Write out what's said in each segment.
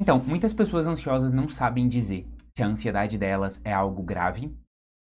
Então, muitas pessoas ansiosas não sabem dizer se a ansiedade delas é algo grave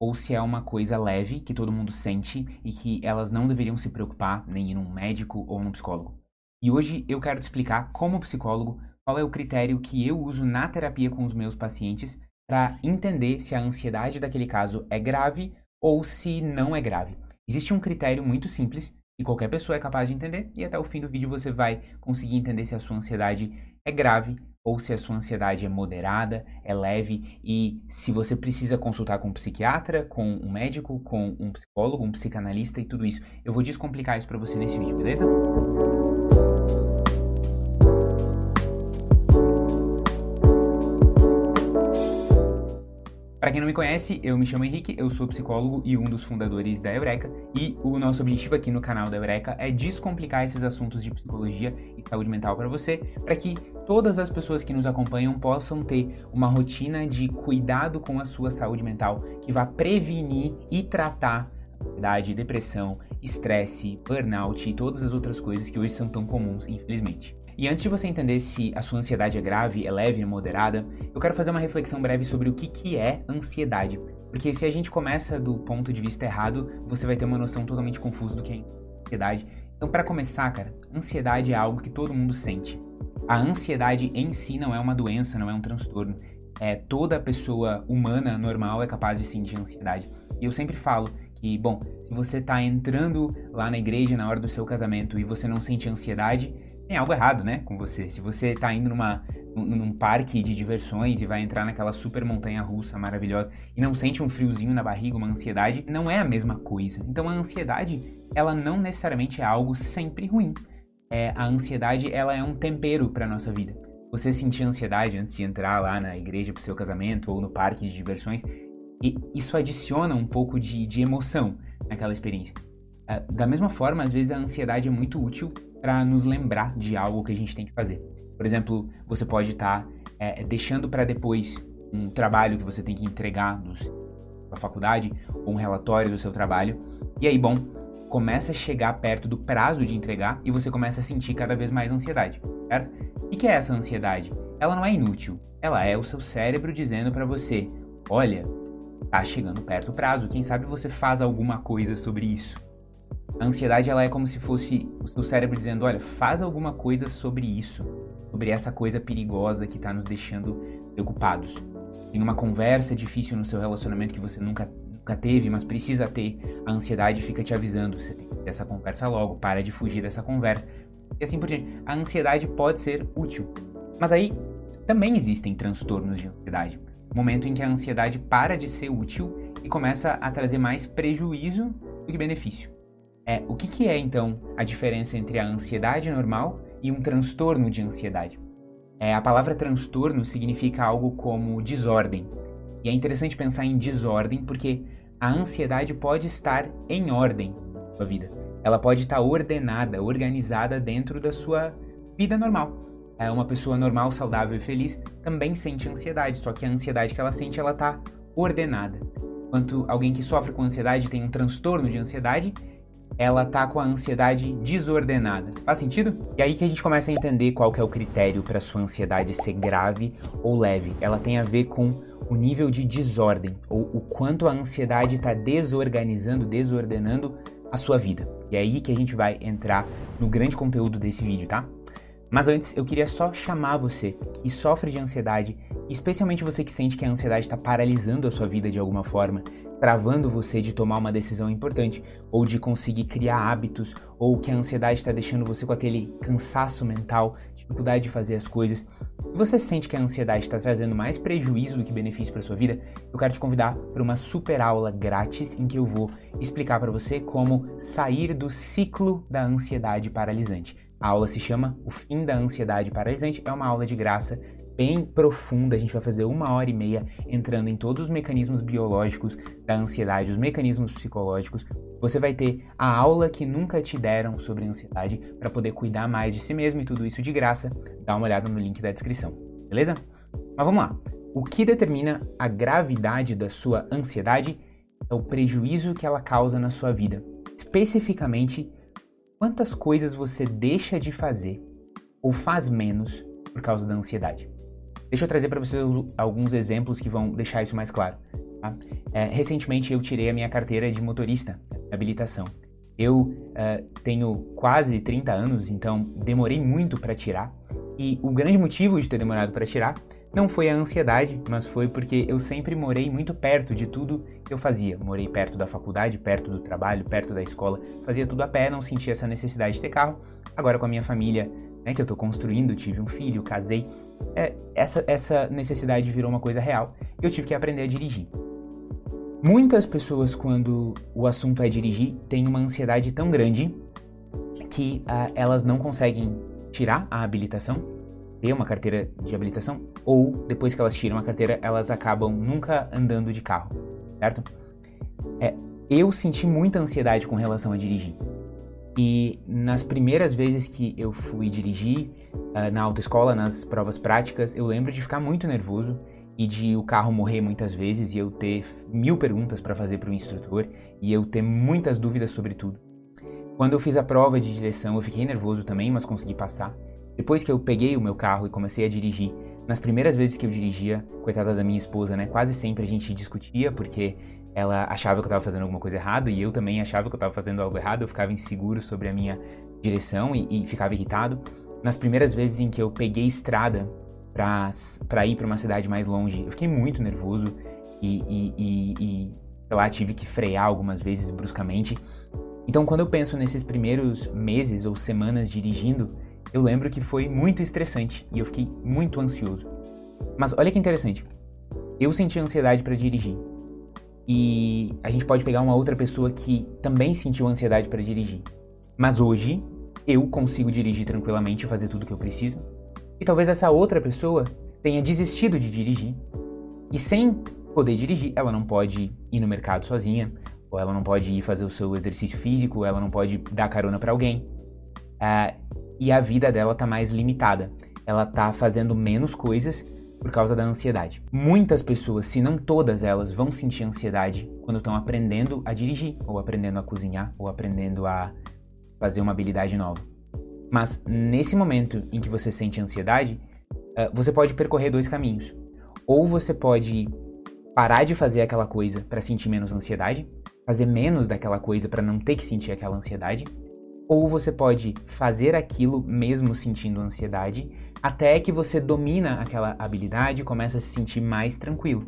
ou se é uma coisa leve que todo mundo sente e que elas não deveriam se preocupar nem ir num médico ou num psicólogo. E hoje eu quero te explicar, como psicólogo, qual é o critério que eu uso na terapia com os meus pacientes para entender se a ansiedade daquele caso é grave ou se não é grave. Existe um critério muito simples que qualquer pessoa é capaz de entender e até o fim do vídeo você vai conseguir entender se a sua ansiedade é grave ou se a sua ansiedade é moderada, é leve e se você precisa consultar com um psiquiatra, com um médico, com um psicólogo, um psicanalista e tudo isso. Eu vou descomplicar isso para você nesse vídeo, beleza? Para quem não me conhece, eu me chamo Henrique, eu sou psicólogo e um dos fundadores da Eureka, e o nosso objetivo aqui no canal da Eureka é descomplicar esses assuntos de psicologia e saúde mental para você, para que todas as pessoas que nos acompanham possam ter uma rotina de cuidado com a sua saúde mental que vá prevenir e tratar ansiedade, depressão, estresse, burnout e todas as outras coisas que hoje são tão comuns, infelizmente. E antes de você entender se a sua ansiedade é grave, é leve, é moderada, eu quero fazer uma reflexão breve sobre o que, que é ansiedade. Porque se a gente começa do ponto de vista errado, você vai ter uma noção totalmente confusa do que é ansiedade. Então, para começar, cara, ansiedade é algo que todo mundo sente. A ansiedade em si não é uma doença, não é um transtorno. É, toda pessoa humana normal é capaz de sentir ansiedade. E eu sempre falo que, bom, se você está entrando lá na igreja na hora do seu casamento e você não sente ansiedade, tem algo errado, né, com você. Se você tá indo numa, num, parque de diversões e vai entrar naquela super montanha russa maravilhosa e não sente um friozinho na barriga, uma ansiedade, não é a mesma coisa. Então a ansiedade, ela não necessariamente é algo sempre ruim. É, a ansiedade, ela é um tempero para nossa vida. Você sentir ansiedade antes de entrar lá na igreja pro seu casamento ou no parque de diversões, e isso adiciona um pouco de, de emoção naquela experiência. É, da mesma forma, às vezes a ansiedade é muito útil para nos lembrar de algo que a gente tem que fazer. Por exemplo, você pode estar tá, é, deixando para depois um trabalho que você tem que entregar na faculdade ou um relatório do seu trabalho. E aí, bom, começa a chegar perto do prazo de entregar e você começa a sentir cada vez mais ansiedade, certo? E que é essa ansiedade? Ela não é inútil. Ela é o seu cérebro dizendo para você: olha, tá chegando perto o prazo. Quem sabe você faz alguma coisa sobre isso. A ansiedade ela é como se fosse o seu cérebro dizendo: olha, faz alguma coisa sobre isso, sobre essa coisa perigosa que está nos deixando preocupados. Tem uma conversa difícil no seu relacionamento que você nunca, nunca teve, mas precisa ter. A ansiedade fica te avisando: você tem que ter essa conversa logo, para de fugir dessa conversa. E assim por diante. A ansiedade pode ser útil. Mas aí também existem transtornos de ansiedade. Momento em que a ansiedade para de ser útil e começa a trazer mais prejuízo do que benefício. É, o que, que é então a diferença entre a ansiedade normal e um transtorno de ansiedade? É, a palavra transtorno significa algo como desordem. E é interessante pensar em desordem porque a ansiedade pode estar em ordem na sua vida. Ela pode estar ordenada, organizada dentro da sua vida normal. É, uma pessoa normal, saudável e feliz também sente ansiedade, só que a ansiedade que ela sente, ela está ordenada. Enquanto alguém que sofre com ansiedade tem um transtorno de ansiedade, ela tá com a ansiedade desordenada. Faz sentido? E aí que a gente começa a entender qual que é o critério para sua ansiedade ser grave ou leve. Ela tem a ver com o nível de desordem ou o quanto a ansiedade está desorganizando, desordenando a sua vida. E é aí que a gente vai entrar no grande conteúdo desse vídeo, tá? Mas antes, eu queria só chamar você que sofre de ansiedade, especialmente você que sente que a ansiedade está paralisando a sua vida de alguma forma, travando você de tomar uma decisão importante, ou de conseguir criar hábitos, ou que a ansiedade está deixando você com aquele cansaço mental, dificuldade de fazer as coisas, e você sente que a ansiedade está trazendo mais prejuízo do que benefício para sua vida, eu quero te convidar para uma super aula grátis em que eu vou explicar para você como sair do ciclo da ansiedade paralisante. A aula se chama O Fim da Ansiedade Paralisante. É uma aula de graça bem profunda. A gente vai fazer uma hora e meia entrando em todos os mecanismos biológicos da ansiedade, os mecanismos psicológicos. Você vai ter a aula que nunca te deram sobre ansiedade para poder cuidar mais de si mesmo e tudo isso de graça. Dá uma olhada no link da descrição, beleza? Mas vamos lá. O que determina a gravidade da sua ansiedade é o prejuízo que ela causa na sua vida, especificamente Quantas coisas você deixa de fazer ou faz menos por causa da ansiedade? Deixa eu trazer para vocês alguns exemplos que vão deixar isso mais claro. Tá? É, recentemente eu tirei a minha carteira de motorista, habilitação. Eu uh, tenho quase 30 anos, então demorei muito para tirar. E o grande motivo de ter demorado para tirar não foi a ansiedade, mas foi porque eu sempre morei muito perto de tudo que eu fazia. Morei perto da faculdade, perto do trabalho, perto da escola, fazia tudo a pé, não sentia essa necessidade de ter carro. Agora com a minha família, né, que eu tô construindo, tive um filho, casei, é, essa, essa necessidade virou uma coisa real e eu tive que aprender a dirigir. Muitas pessoas, quando o assunto é dirigir, têm uma ansiedade tão grande que uh, elas não conseguem tirar a habilitação ter uma carteira de habilitação, ou depois que elas tiram a carteira, elas acabam nunca andando de carro, certo? É, eu senti muita ansiedade com relação a dirigir. E nas primeiras vezes que eu fui dirigir uh, na autoescola, nas provas práticas, eu lembro de ficar muito nervoso e de o carro morrer muitas vezes e eu ter mil perguntas para fazer para o instrutor e eu ter muitas dúvidas sobre tudo. Quando eu fiz a prova de direção, eu fiquei nervoso também, mas consegui passar. Depois que eu peguei o meu carro e comecei a dirigir, nas primeiras vezes que eu dirigia, coitada da minha esposa, né? Quase sempre a gente discutia porque ela achava que eu estava fazendo alguma coisa errada e eu também achava que eu estava fazendo algo errado. Eu ficava inseguro sobre a minha direção e, e ficava irritado. Nas primeiras vezes em que eu peguei estrada para ir para uma cidade mais longe, eu fiquei muito nervoso e, e, e, e lá tive que frear algumas vezes bruscamente. Então, quando eu penso nesses primeiros meses ou semanas dirigindo, eu lembro que foi muito estressante e eu fiquei muito ansioso. Mas olha que interessante. Eu senti ansiedade para dirigir. E a gente pode pegar uma outra pessoa que também sentiu ansiedade para dirigir. Mas hoje eu consigo dirigir tranquilamente e fazer tudo o que eu preciso. E talvez essa outra pessoa tenha desistido de dirigir. E sem poder dirigir, ela não pode ir no mercado sozinha, ou ela não pode ir fazer o seu exercício físico, ela não pode dar carona para alguém. Uh, e a vida dela tá mais limitada. Ela tá fazendo menos coisas por causa da ansiedade. Muitas pessoas, se não todas elas, vão sentir ansiedade quando estão aprendendo a dirigir, ou aprendendo a cozinhar, ou aprendendo a fazer uma habilidade nova. Mas nesse momento em que você sente ansiedade, eh, você pode percorrer dois caminhos. Ou você pode parar de fazer aquela coisa para sentir menos ansiedade, fazer menos daquela coisa para não ter que sentir aquela ansiedade, ou você pode fazer aquilo mesmo sentindo ansiedade, até que você domina aquela habilidade e começa a se sentir mais tranquilo.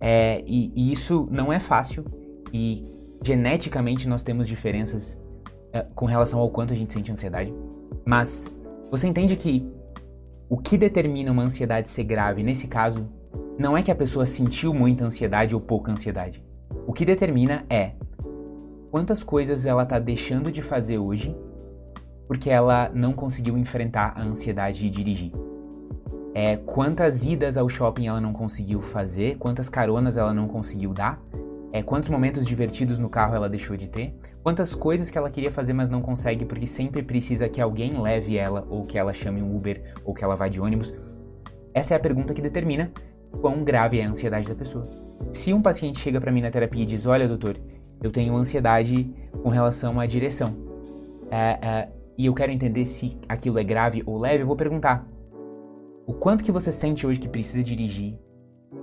É, e, e, isso não é fácil, e geneticamente nós temos diferenças é, com relação ao quanto a gente sente ansiedade, mas você entende que o que determina uma ansiedade ser grave nesse caso não é que a pessoa sentiu muita ansiedade ou pouca ansiedade. O que determina é quantas coisas ela tá deixando de fazer hoje porque ela não conseguiu enfrentar a ansiedade de dirigir. É, quantas idas ao shopping ela não conseguiu fazer, quantas caronas ela não conseguiu dar, é, quantos momentos divertidos no carro ela deixou de ter, quantas coisas que ela queria fazer mas não consegue porque sempre precisa que alguém leve ela, ou que ela chame um Uber, ou que ela vá de ônibus. Essa é a pergunta que determina quão grave é a ansiedade da pessoa. Se um paciente chega para mim na terapia e diz: Olha, doutor, eu tenho ansiedade com relação à direção. É, é, e eu quero entender se aquilo é grave ou leve, eu vou perguntar: o quanto que você sente hoje que precisa dirigir?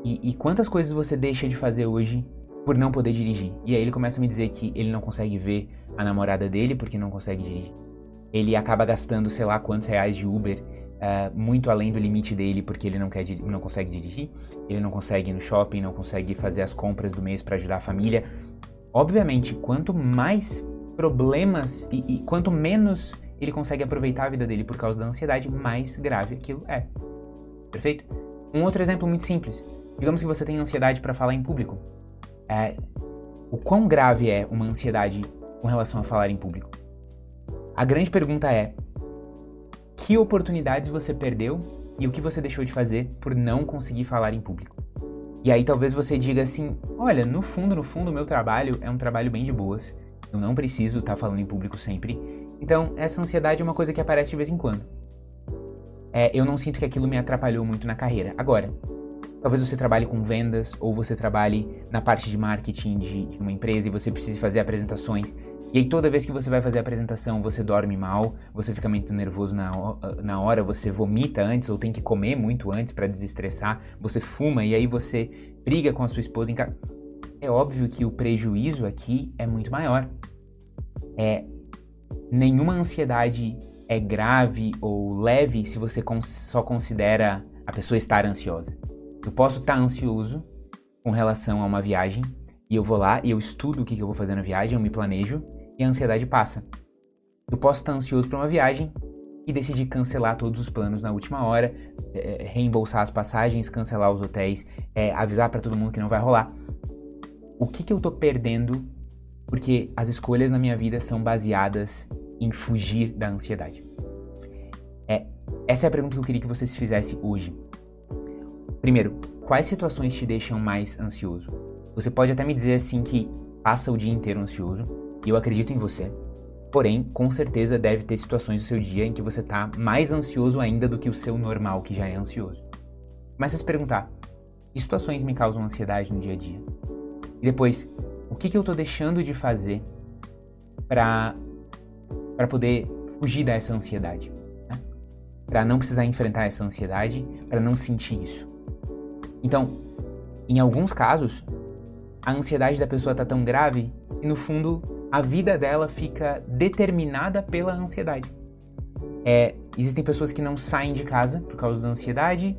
E, e quantas coisas você deixa de fazer hoje por não poder dirigir? E aí ele começa a me dizer que ele não consegue ver a namorada dele porque não consegue dirigir. Ele acaba gastando sei lá quantos reais de Uber Uh, muito além do limite dele porque ele não, quer, não consegue dirigir, ele não consegue ir no shopping, não consegue fazer as compras do mês para ajudar a família. Obviamente, quanto mais problemas e, e, quanto menos ele consegue aproveitar a vida dele por causa da ansiedade, mais grave aquilo é. Perfeito? Um outro exemplo muito simples. Digamos que você tem ansiedade para falar em público. É, o quão grave é uma ansiedade com relação a falar em público? A grande pergunta é: que oportunidades você perdeu e o que você deixou de fazer por não conseguir falar em público? E aí talvez você diga assim: olha, no fundo, no fundo, o meu trabalho é um trabalho bem de boas. Eu não preciso estar tá falando em público sempre. Então, essa ansiedade é uma coisa que aparece de vez em quando. É, eu não sinto que aquilo me atrapalhou muito na carreira. Agora, talvez você trabalhe com vendas ou você trabalhe na parte de marketing de, de uma empresa e você precise fazer apresentações E aí toda vez que você vai fazer a apresentação, você dorme mal, você fica muito nervoso na, na hora, você vomita antes ou tem que comer muito antes para desestressar, você fuma e aí você briga com a sua esposa em casa. É óbvio que o prejuízo aqui é muito maior. É nenhuma ansiedade é grave ou leve se você só considera a pessoa estar ansiosa. Eu posso estar ansioso com relação a uma viagem e eu vou lá e eu estudo o que eu vou fazer na viagem, eu me planejo e a ansiedade passa. Eu posso estar ansioso para uma viagem e decidir cancelar todos os planos na última hora, é, reembolsar as passagens, cancelar os hotéis, é, avisar para todo mundo que não vai rolar. O que, que eu tô perdendo porque as escolhas na minha vida são baseadas em fugir da ansiedade? É, essa é a pergunta que eu queria que você se fizesse hoje. Primeiro, quais situações te deixam mais ansioso? Você pode até me dizer assim que passa o dia inteiro ansioso, e eu acredito em você. Porém, com certeza deve ter situações do seu dia em que você está mais ansioso ainda do que o seu normal, que já é ansioso. A se perguntar: que situações me causam ansiedade no dia a dia? E depois, o que, que eu estou deixando de fazer para poder fugir dessa ansiedade? Né? Para não precisar enfrentar essa ansiedade, para não sentir isso. Então, em alguns casos, a ansiedade da pessoa está tão grave que no fundo a vida dela fica determinada pela ansiedade. É, existem pessoas que não saem de casa por causa da ansiedade,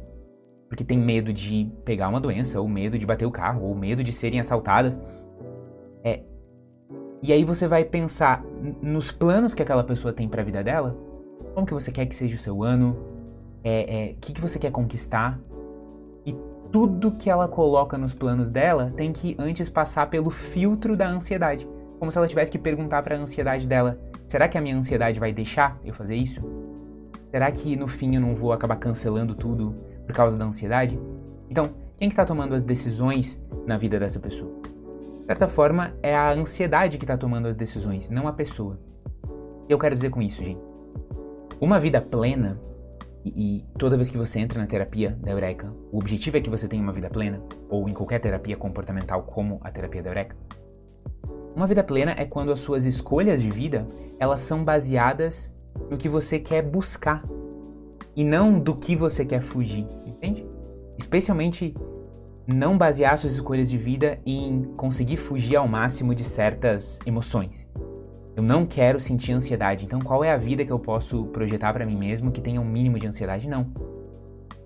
porque tem medo de pegar uma doença, ou medo de bater o carro, ou medo de serem assaltadas. É, e aí você vai pensar nos planos que aquela pessoa tem para a vida dela. Como que você quer que seja o seu ano? É, é, que, que você quer conquistar? E tudo que ela coloca nos planos dela tem que antes passar pelo filtro da ansiedade. Como se ela tivesse que perguntar para a ansiedade dela: será que a minha ansiedade vai deixar eu fazer isso? Será que no fim eu não vou acabar cancelando tudo por causa da ansiedade? Então, quem que tá tomando as decisões na vida dessa pessoa? De certa forma, é a ansiedade que está tomando as decisões, não a pessoa. Eu quero dizer com isso, gente. Uma vida plena, e, e, toda vez que você entra na terapia da Eureka, o objetivo é que você tenha uma vida plena, ou em qualquer terapia comportamental como a terapia da Eureka, uma vida plena é quando as suas escolhas de vida, elas são baseadas no que você quer buscar e não do que você quer fugir, entende? Especialmente não basear suas escolhas de vida em conseguir fugir ao máximo de certas emoções. Eu não quero sentir ansiedade, então qual é a vida que eu posso projetar para mim mesmo que tenha um mínimo de ansiedade? Não.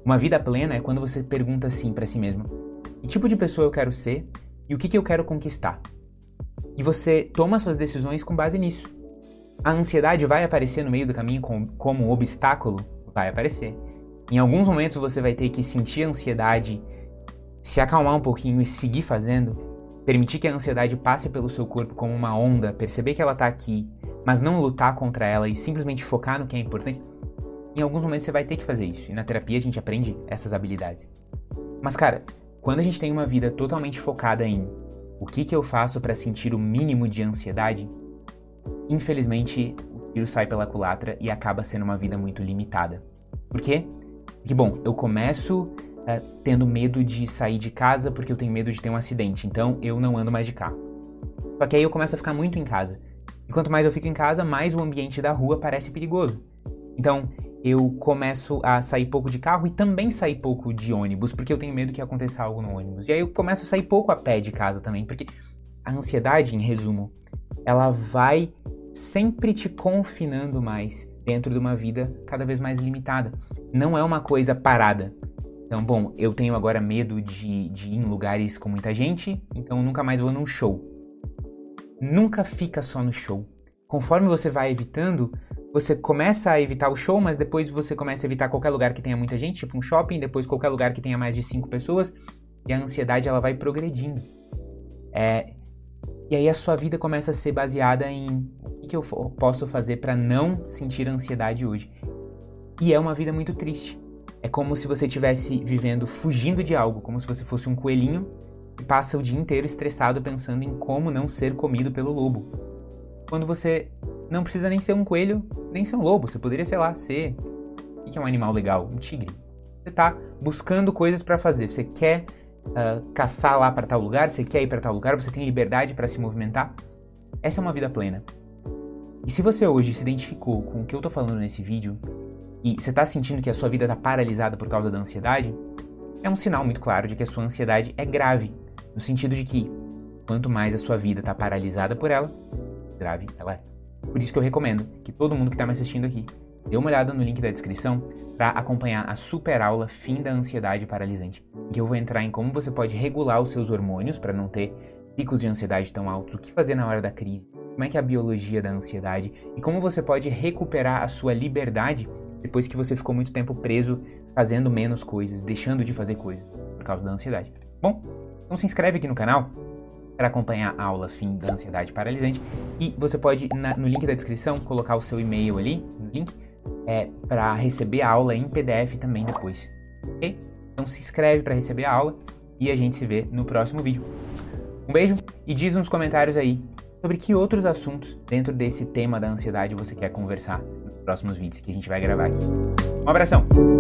Uma vida plena é quando você pergunta assim para si mesmo: que tipo de pessoa eu quero ser e o que, que eu quero conquistar? E você toma suas decisões com base nisso. A ansiedade vai aparecer no meio do caminho como, um obstáculo? Vai aparecer. Em alguns momentos você vai ter que sentir a ansiedade, se acalmar um pouquinho e seguir fazendo, permitir que a ansiedade passe pelo seu corpo como uma onda, perceber que ela tá aqui, mas não lutar contra ela e simplesmente focar no que é importante. Em alguns momentos você vai ter que fazer isso, e na terapia a gente aprende essas habilidades. Mas cara, quando a gente tem uma vida totalmente focada em o que, que eu faço para sentir o mínimo de ansiedade? Infelizmente, tiro sai pela culatra e acaba sendo uma vida muito limitada. Por quê? Porque, bom, eu começo uh, tendo medo de sair de casa porque eu tenho medo de ter um acidente, então eu não ando mais de carro. Só que aí eu começo a ficar muito em casa. E quanto mais eu fico em casa, mais o ambiente da rua parece perigoso. Então, eu começo a sair pouco de carro e também sair pouco de ônibus, porque eu tenho medo que aconteça algo no ônibus. E aí eu começo a sair pouco a pé de casa também, porque a ansiedade, em resumo, ela vai sempre te confinando mais dentro de uma vida cada vez mais limitada. Não é uma coisa parada. Então, bom, eu tenho agora medo de, de ir em lugares com muita gente, então nunca mais vou num show. Nunca fica só no show. Conforme você vai evitando, você começa a evitar o show, mas depois você começa a evitar qualquer lugar que tenha muita gente, tipo um shopping, depois qualquer lugar que tenha mais de cinco pessoas, e a ansiedade ela vai progredindo. É, e aí a sua vida começa a ser baseada em o que eu posso fazer para não sentir ansiedade hoje. E é uma vida muito triste. É como se você estivesse vivendo fugindo de algo, como se você fosse um coelhinho que passa o dia inteiro estressado pensando em como não ser comido pelo lobo. Quando você não precisa nem ser um coelho, nem ser um lobo. Você poderia, sei lá, ser. O que é um animal legal? Um tigre. Você tá buscando coisas para fazer. Você quer uh, caçar lá para tal lugar, você quer ir para tal lugar, você tem liberdade para se movimentar. essa é uma vida plena. E se você hoje se identificou com o que eu tô falando nesse vídeo e você tá sentindo que a sua vida tá paralisada por causa da ansiedade, é um sinal muito claro de que a sua ansiedade é grave, no sentido de que quanto mais a sua vida tá paralisada por ela, grave ela é. Por isso que eu recomendo que todo mundo que tá me assistindo aqui dê uma olhada no link da descrição para acompanhar a super aula Fim da Ansiedade Paralisante, em que eu vou entrar em como você pode regular os seus hormônios para não ter picos de ansiedade tão altos, o que fazer na hora da crise, como é que é a biologia da ansiedade? E como você pode recuperar a sua liberdade depois que você ficou muito tempo preso fazendo menos coisas, deixando de fazer coisas por causa da ansiedade. Bom, então se inscreve aqui no canal para acompanhar a aula Fim da Ansiedade Paralisante e você pode na, no link da descrição colocar o seu e-mail ali no link é, para receber a aula em PDF também depois? Então se inscreve para receber a aula e a gente se vê no próximo vídeo. Um beijo e diz nos comentários aí sobre que outros assuntos dentro desse tema da ansiedade você quer conversar nos próximos vídeos que a gente vai gravar aqui. Um abração!